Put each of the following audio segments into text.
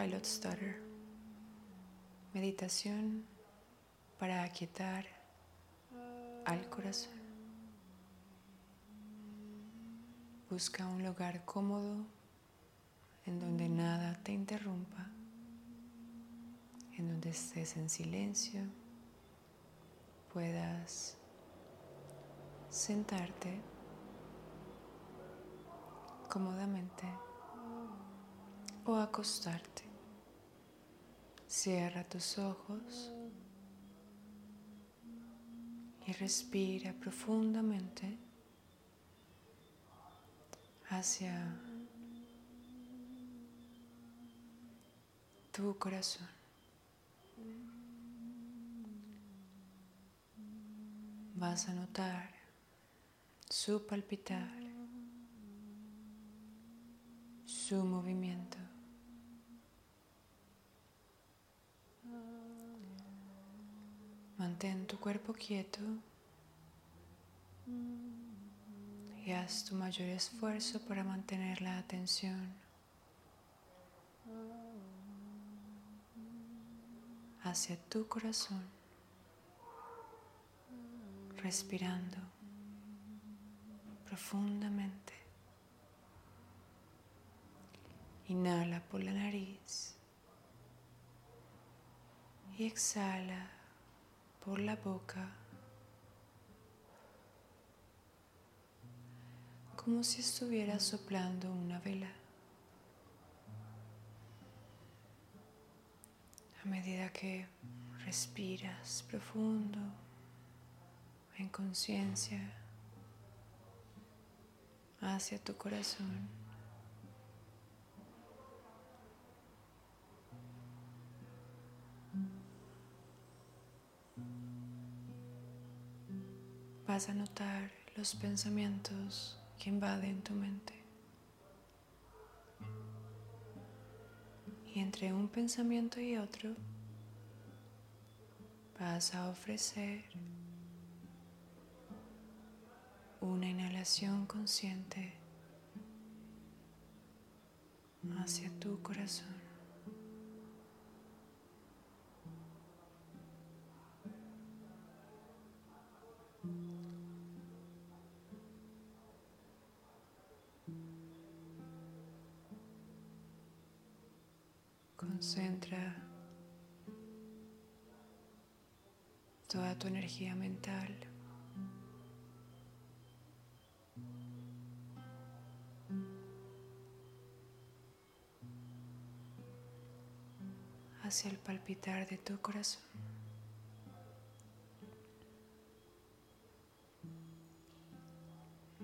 Pilot Stutter. Meditación para aquietar al corazón. Busca un lugar cómodo en donde nada te interrumpa, en donde estés en silencio, puedas sentarte cómodamente o acostarte. Cierra tus ojos y respira profundamente hacia tu corazón. Vas a notar su palpitar su movimiento. Mantén tu cuerpo quieto y haz tu mayor esfuerzo para mantener la atención hacia tu corazón, respirando profundamente. Inhala por la nariz y exhala por la boca como si estuviera soplando una vela. A medida que respiras profundo, en conciencia, hacia tu corazón. Vas a notar los pensamientos que invaden tu mente. Y entre un pensamiento y otro vas a ofrecer una inhalación consciente hacia tu corazón. Concentra toda tu energía mental hacia el palpitar de tu corazón.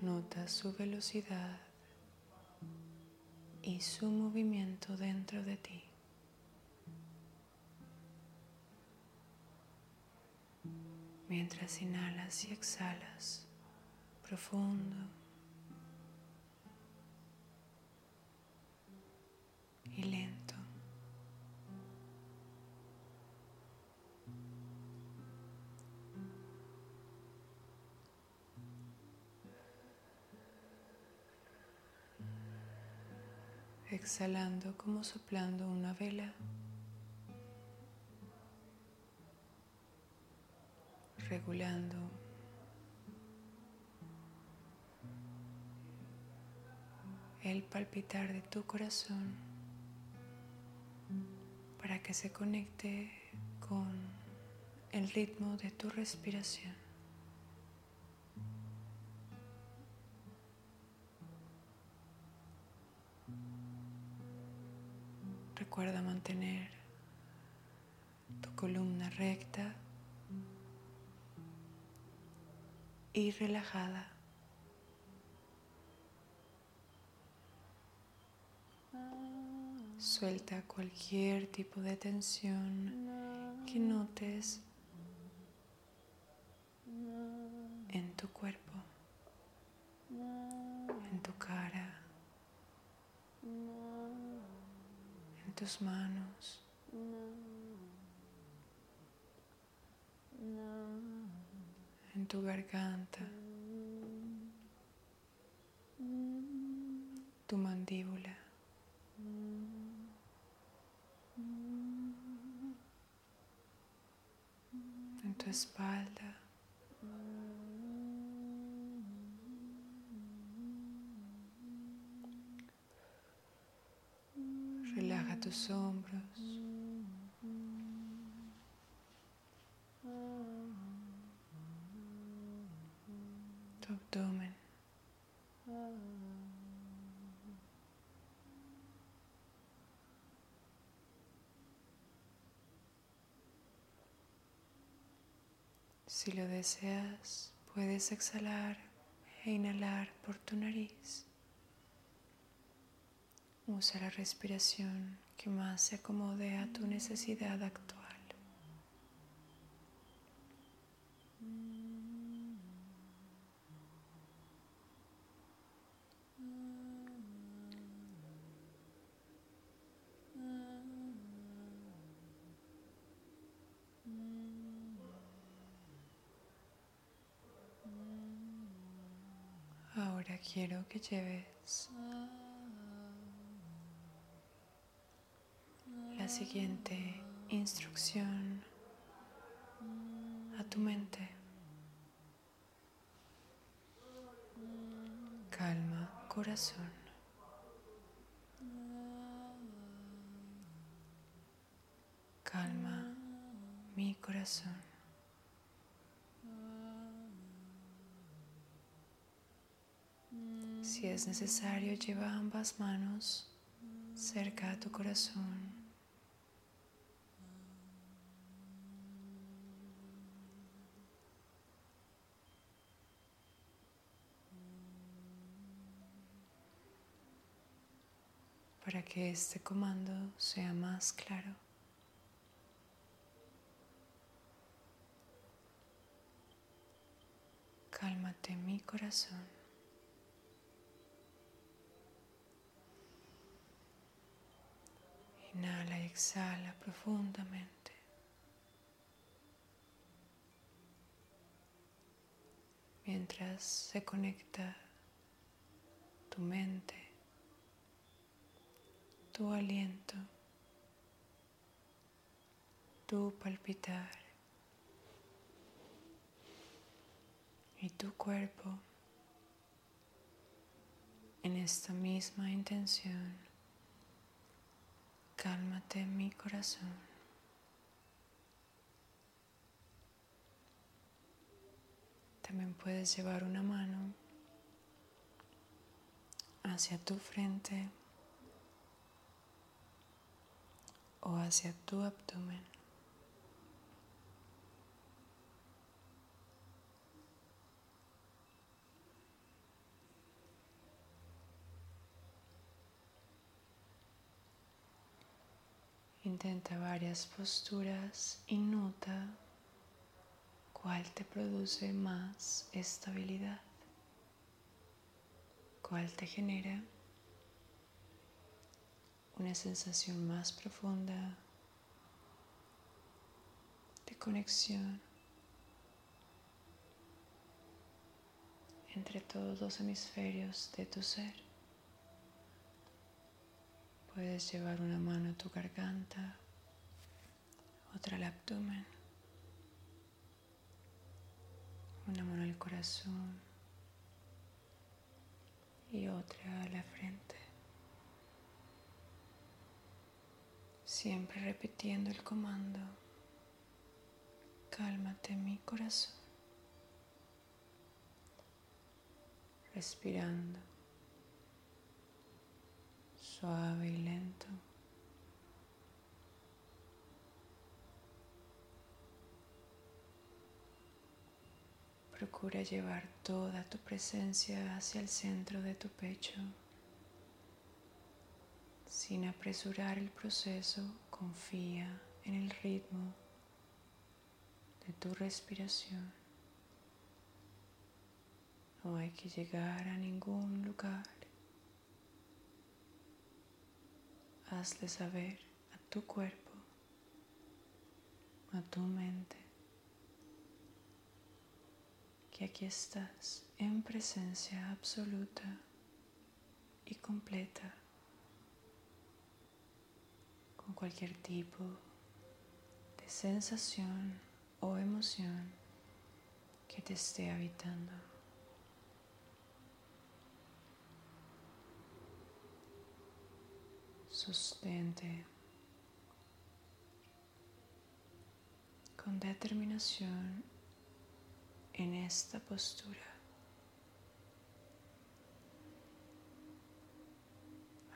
Nota su velocidad y su movimiento dentro de ti. Mientras inhalas y exhalas profundo y lento. Exhalando como soplando una vela. El palpitar de tu corazón para que se conecte con el ritmo de tu respiración. Recuerda mantener tu columna recta y relajada. Suelta cualquier tipo de tensión que notes en tu cuerpo, en tu cara, en tus manos tu garganta, tu mandíbula. En tu espalda. Relaja tus hombros. Tu abdomen. Si lo deseas, puedes exhalar e inhalar por tu nariz. Usa la respiración que más se acomode a tu necesidad actual. Ahora quiero que lleves la siguiente instrucción a tu mente. Calma, corazón. Calma mi corazón. Si es necesario, lleva ambas manos cerca a tu corazón. para que este comando sea más claro. Cálmate mi corazón. Inhala y exhala profundamente. Mientras se conecta tu mente, tu aliento, tu palpitar y tu cuerpo en esta misma intención. Cálmate mi corazón. También puedes llevar una mano hacia tu frente o hacia tu abdomen. Intenta varias posturas y nota cuál te produce más estabilidad, cuál te genera una sensación más profunda de conexión entre todos los hemisferios de tu ser. Puedes llevar una mano a tu garganta, otra al abdomen, una mano al corazón y otra a la frente. Siempre repitiendo el comando, cálmate mi corazón, respirando suave y lento. Procura llevar toda tu presencia hacia el centro de tu pecho. Sin apresurar el proceso, confía en el ritmo de tu respiración. No hay que llegar a ningún lugar. Hazle saber a tu cuerpo, a tu mente, que aquí estás en presencia absoluta y completa con cualquier tipo de sensación o emoción que te esté habitando. Sustente con determinación en esta postura.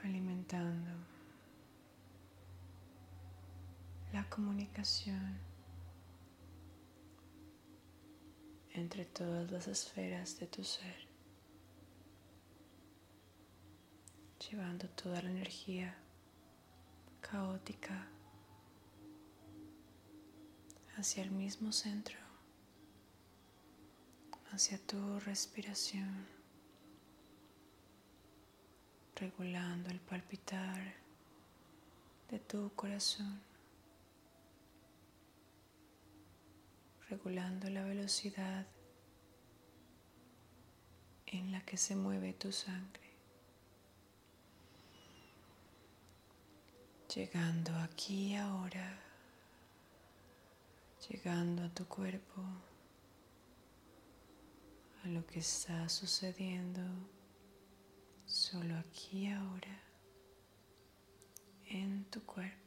alimentando la comunicación entre todas las esferas de tu ser, llevando toda la energía caótica hacia el mismo centro, hacia tu respiración, regulando el palpitar de tu corazón. regulando la velocidad en la que se mueve tu sangre. Llegando aquí ahora, llegando a tu cuerpo, a lo que está sucediendo solo aquí ahora en tu cuerpo.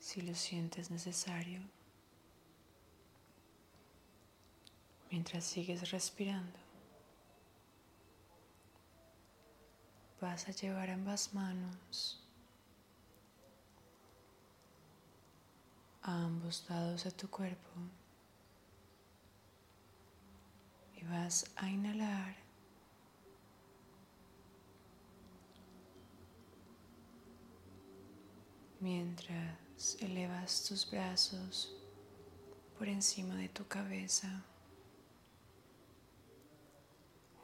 si lo sientes necesario, mientras sigues respirando. Vas a llevar ambas manos a ambos lados de tu cuerpo y vas a inhalar mientras elevas tus brazos por encima de tu cabeza,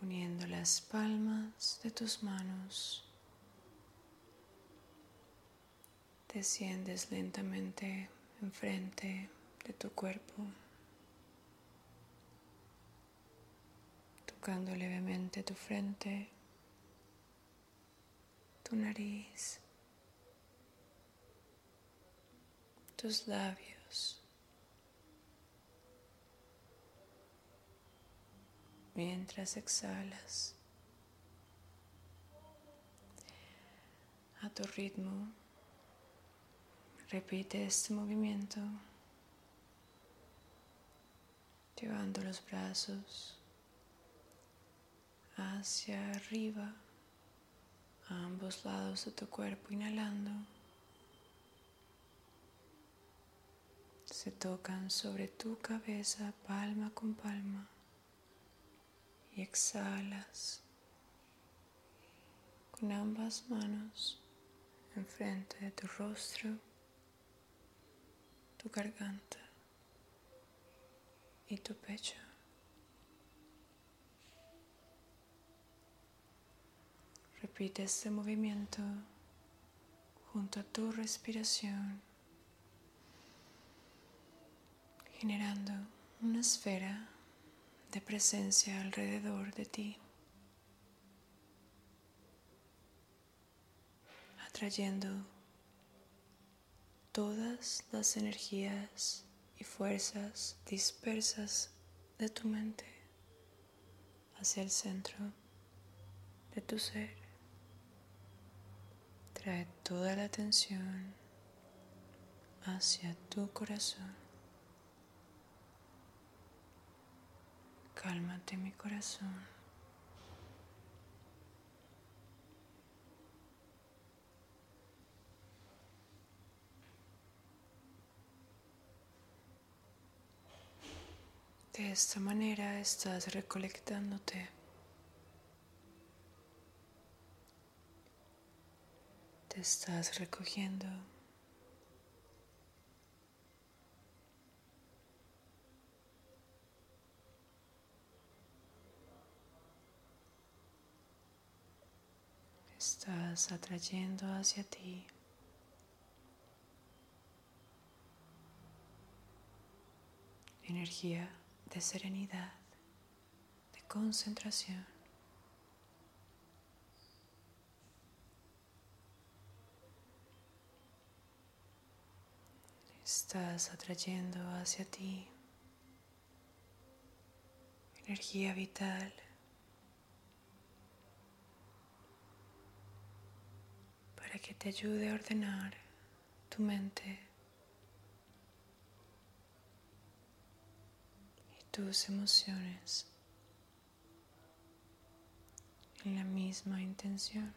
uniendo las palmas de tus manos. Desciendes lentamente enfrente de tu cuerpo, tocando levemente tu frente, tu nariz tus labios. Mientras exhalas a tu ritmo, repite este movimiento llevando los brazos hacia arriba a ambos lados de tu cuerpo, inhalando. se tocan sobre tu cabeza palma con palma y exhalas con ambas manos enfrente de tu rostro, tu garganta y tu pecho. Repite este movimiento junto a tu respiración generando una esfera presencia alrededor de ti, atrayendo todas las energías y fuerzas dispersas de tu mente hacia el centro de tu ser. Trae toda la atención hacia tu corazón. Cálmate mi corazón. De esta manera estás recolectándote. Te estás recogiendo. Estás atrayendo hacia ti energía de serenidad, de concentración. Estás atrayendo hacia ti energía vital. Que te ayude a ordenar tu mente y tus emociones en la misma intención,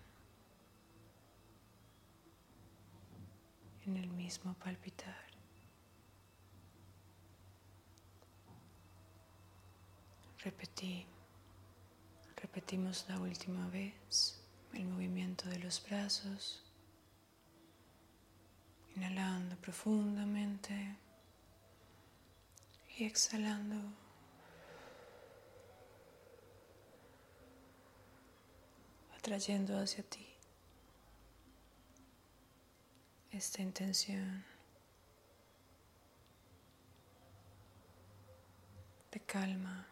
en el mismo palpitar. Repetí, repetimos la última vez el movimiento de los brazos, inhalando profundamente y exhalando. atrayendo hacia ti esta intención de calma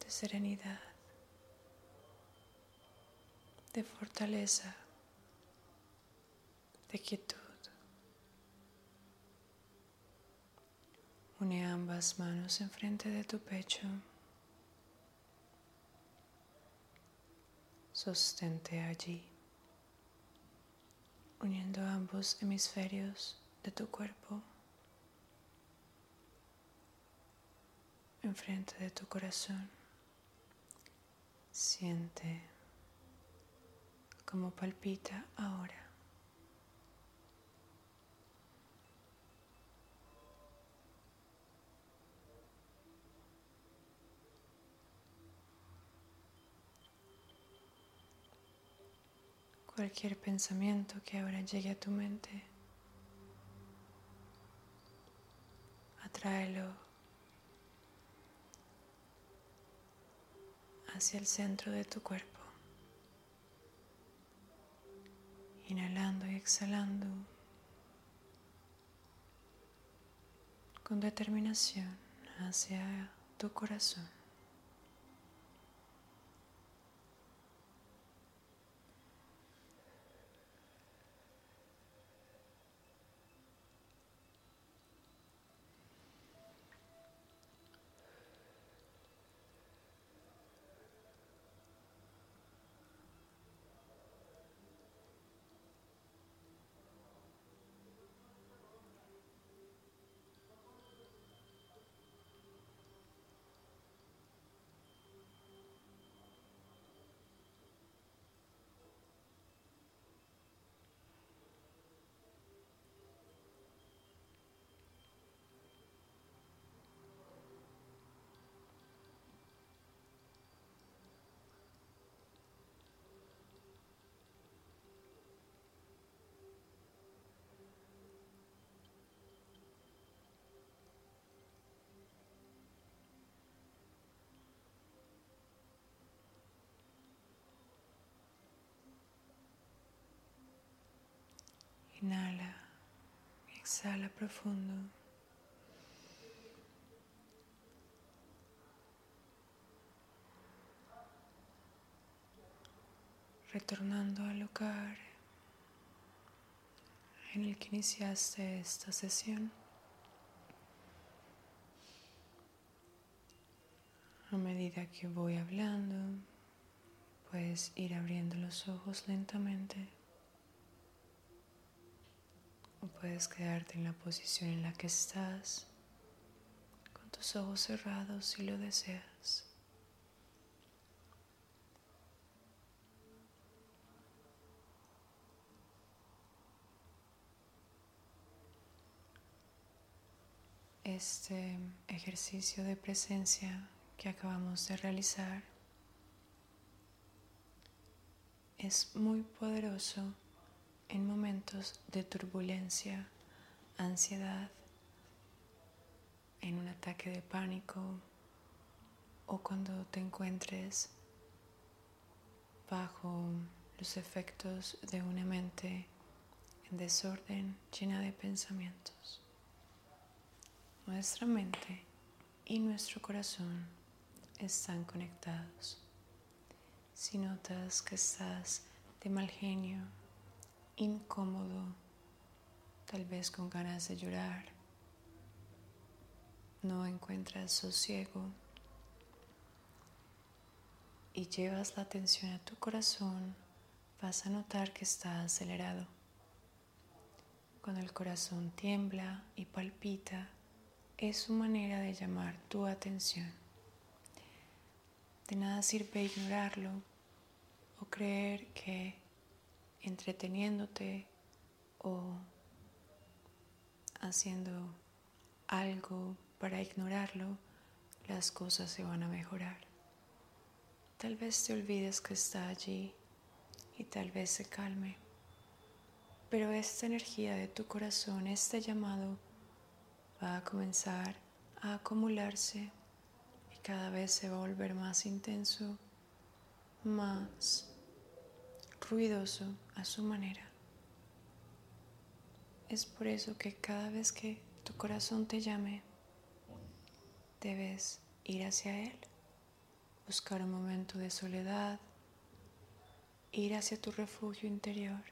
de serenidad, de fortaleza, de quietud. Une ambas manos enfrente de tu pecho. Sostente allí, uniendo ambos hemisferios de tu cuerpo. enfrente de tu corazón. Siente cómo palpita ahora. Cualquier pensamiento que ahora llegue a tu mente, atráelo hacia el centro de tu cuerpo. Inhalando y exhalando con determinación hacia tu corazón. Inhala, exhala profundo. Retornando al lugar en el que iniciaste esta sesión. A medida que voy hablando, puedes ir abriendo los ojos lentamente. Puedes quedarte en la posición en la que estás, con tus ojos cerrados si lo deseas. Este ejercicio de presencia que acabamos de realizar es muy poderoso en momentos de turbulencia, ansiedad, en un ataque de pánico o cuando te encuentres bajo los efectos de una mente en desorden llena de pensamientos. nuestra mente y nuestro corazón están conectados. Si notas que estás de mal genio, incómodo, tal vez con ganas de llorar, no encuentras sosiego y llevas la atención a tu corazón, vas a notar que está acelerado. Cuando el corazón tiembla y palpita, es su manera de llamar tu atención. De nada sirve ignorarlo o creer que entreteniéndote o haciendo algo para ignorarlo, las cosas se van a mejorar. Tal vez te olvides que está allí y tal vez se calme. Pero esta energía de tu corazón, este llamado, va a comenzar a acumularse y cada vez se va a volver más intenso, más ruidoso a su manera. Es por eso que cada vez que tu corazón te llame, debes ir hacia él buscar un momento de soledad, ir hacia tu refugio interior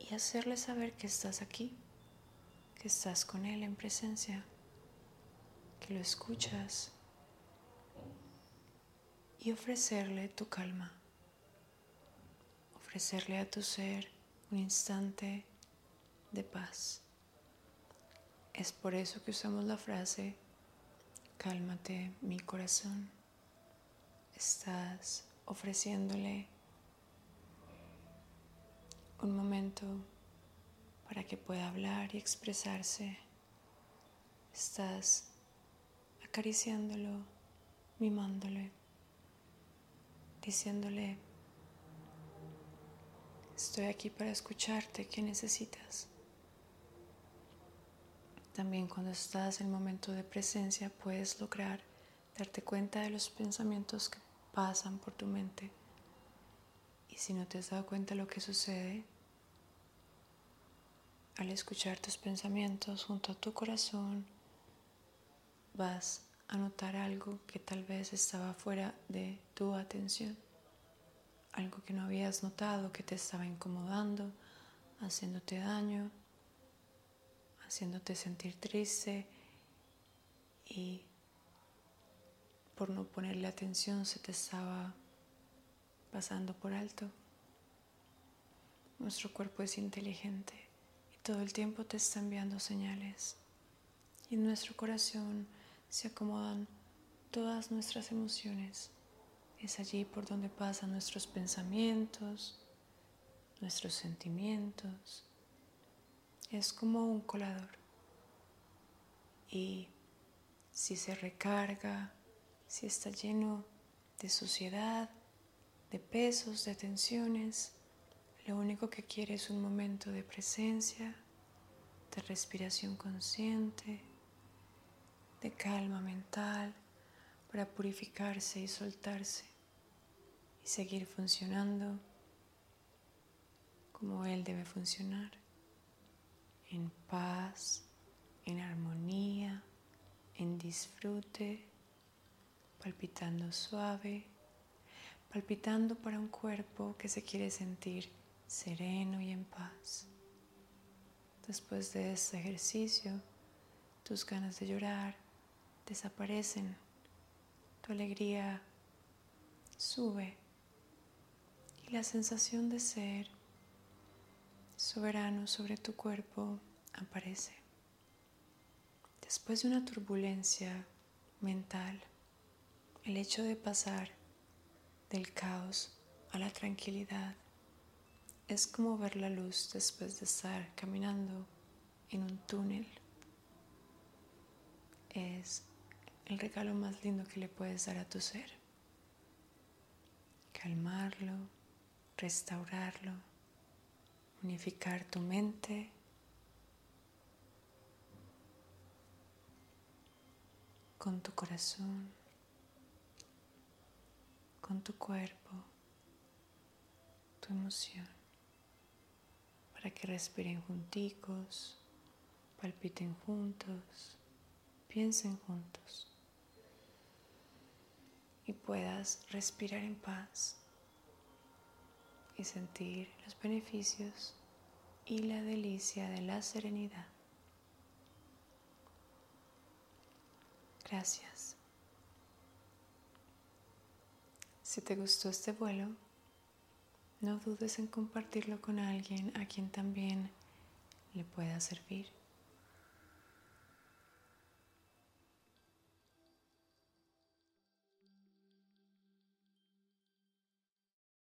y hacerle saber que estás aquí, que estás con Él en presencia, que lo escuchas y ofrecerle tu calma, ofrecerle a tu ser un instante de paz. Es por eso que usamos la frase Cálmate mi corazón. Estás ofreciéndole un momento para que pueda hablar y expresarse. Estás acariciándolo, mimándole, diciéndole, estoy aquí para escucharte, ¿qué necesitas? También cuando estás en el momento de presencia puedes lograr darte cuenta de los pensamientos que pasan por tu mente. Y si no te has dado cuenta de lo que sucede, al escuchar tus pensamientos junto a tu corazón, vas a notar algo que tal vez estaba fuera de tu atención, algo que no habías notado, que te estaba incomodando, haciéndote daño haciéndote sentir triste y por no ponerle atención se te estaba pasando por alto. Nuestro cuerpo es inteligente y todo el tiempo te está enviando señales. Y nuestro corazón se acomodan todas nuestras emociones. Es allí por donde pasan nuestros pensamientos, nuestros sentimientos, es como un colador. Y si se recarga, si está lleno de suciedad, de pesos, de tensiones, lo único que quiere es un momento de presencia, de respiración consciente, de calma mental para purificarse y soltarse y seguir funcionando como Él debe funcionar en paz, en armonía, en disfrute, palpitando suave, palpitando para un cuerpo que se quiere sentir sereno y en paz. Después de este ejercicio, tus ganas de llorar desaparecen, tu alegría sube y la sensación de ser soberano sobre tu cuerpo aparece. Después de una turbulencia mental, el hecho de pasar del caos a la tranquilidad es como ver la luz después de estar caminando en un túnel. Es el regalo más lindo que le puedes dar a tu ser. Calmarlo, restaurarlo unificar tu mente. Con tu corazón, con tu cuerpo, tu emoción, para que respiren junticos, palpiten juntos, piensen juntos y puedas respirar en paz y sentir los beneficios y la delicia de la serenidad. Gracias. Si te gustó este vuelo, no dudes en compartirlo con alguien a quien también le pueda servir.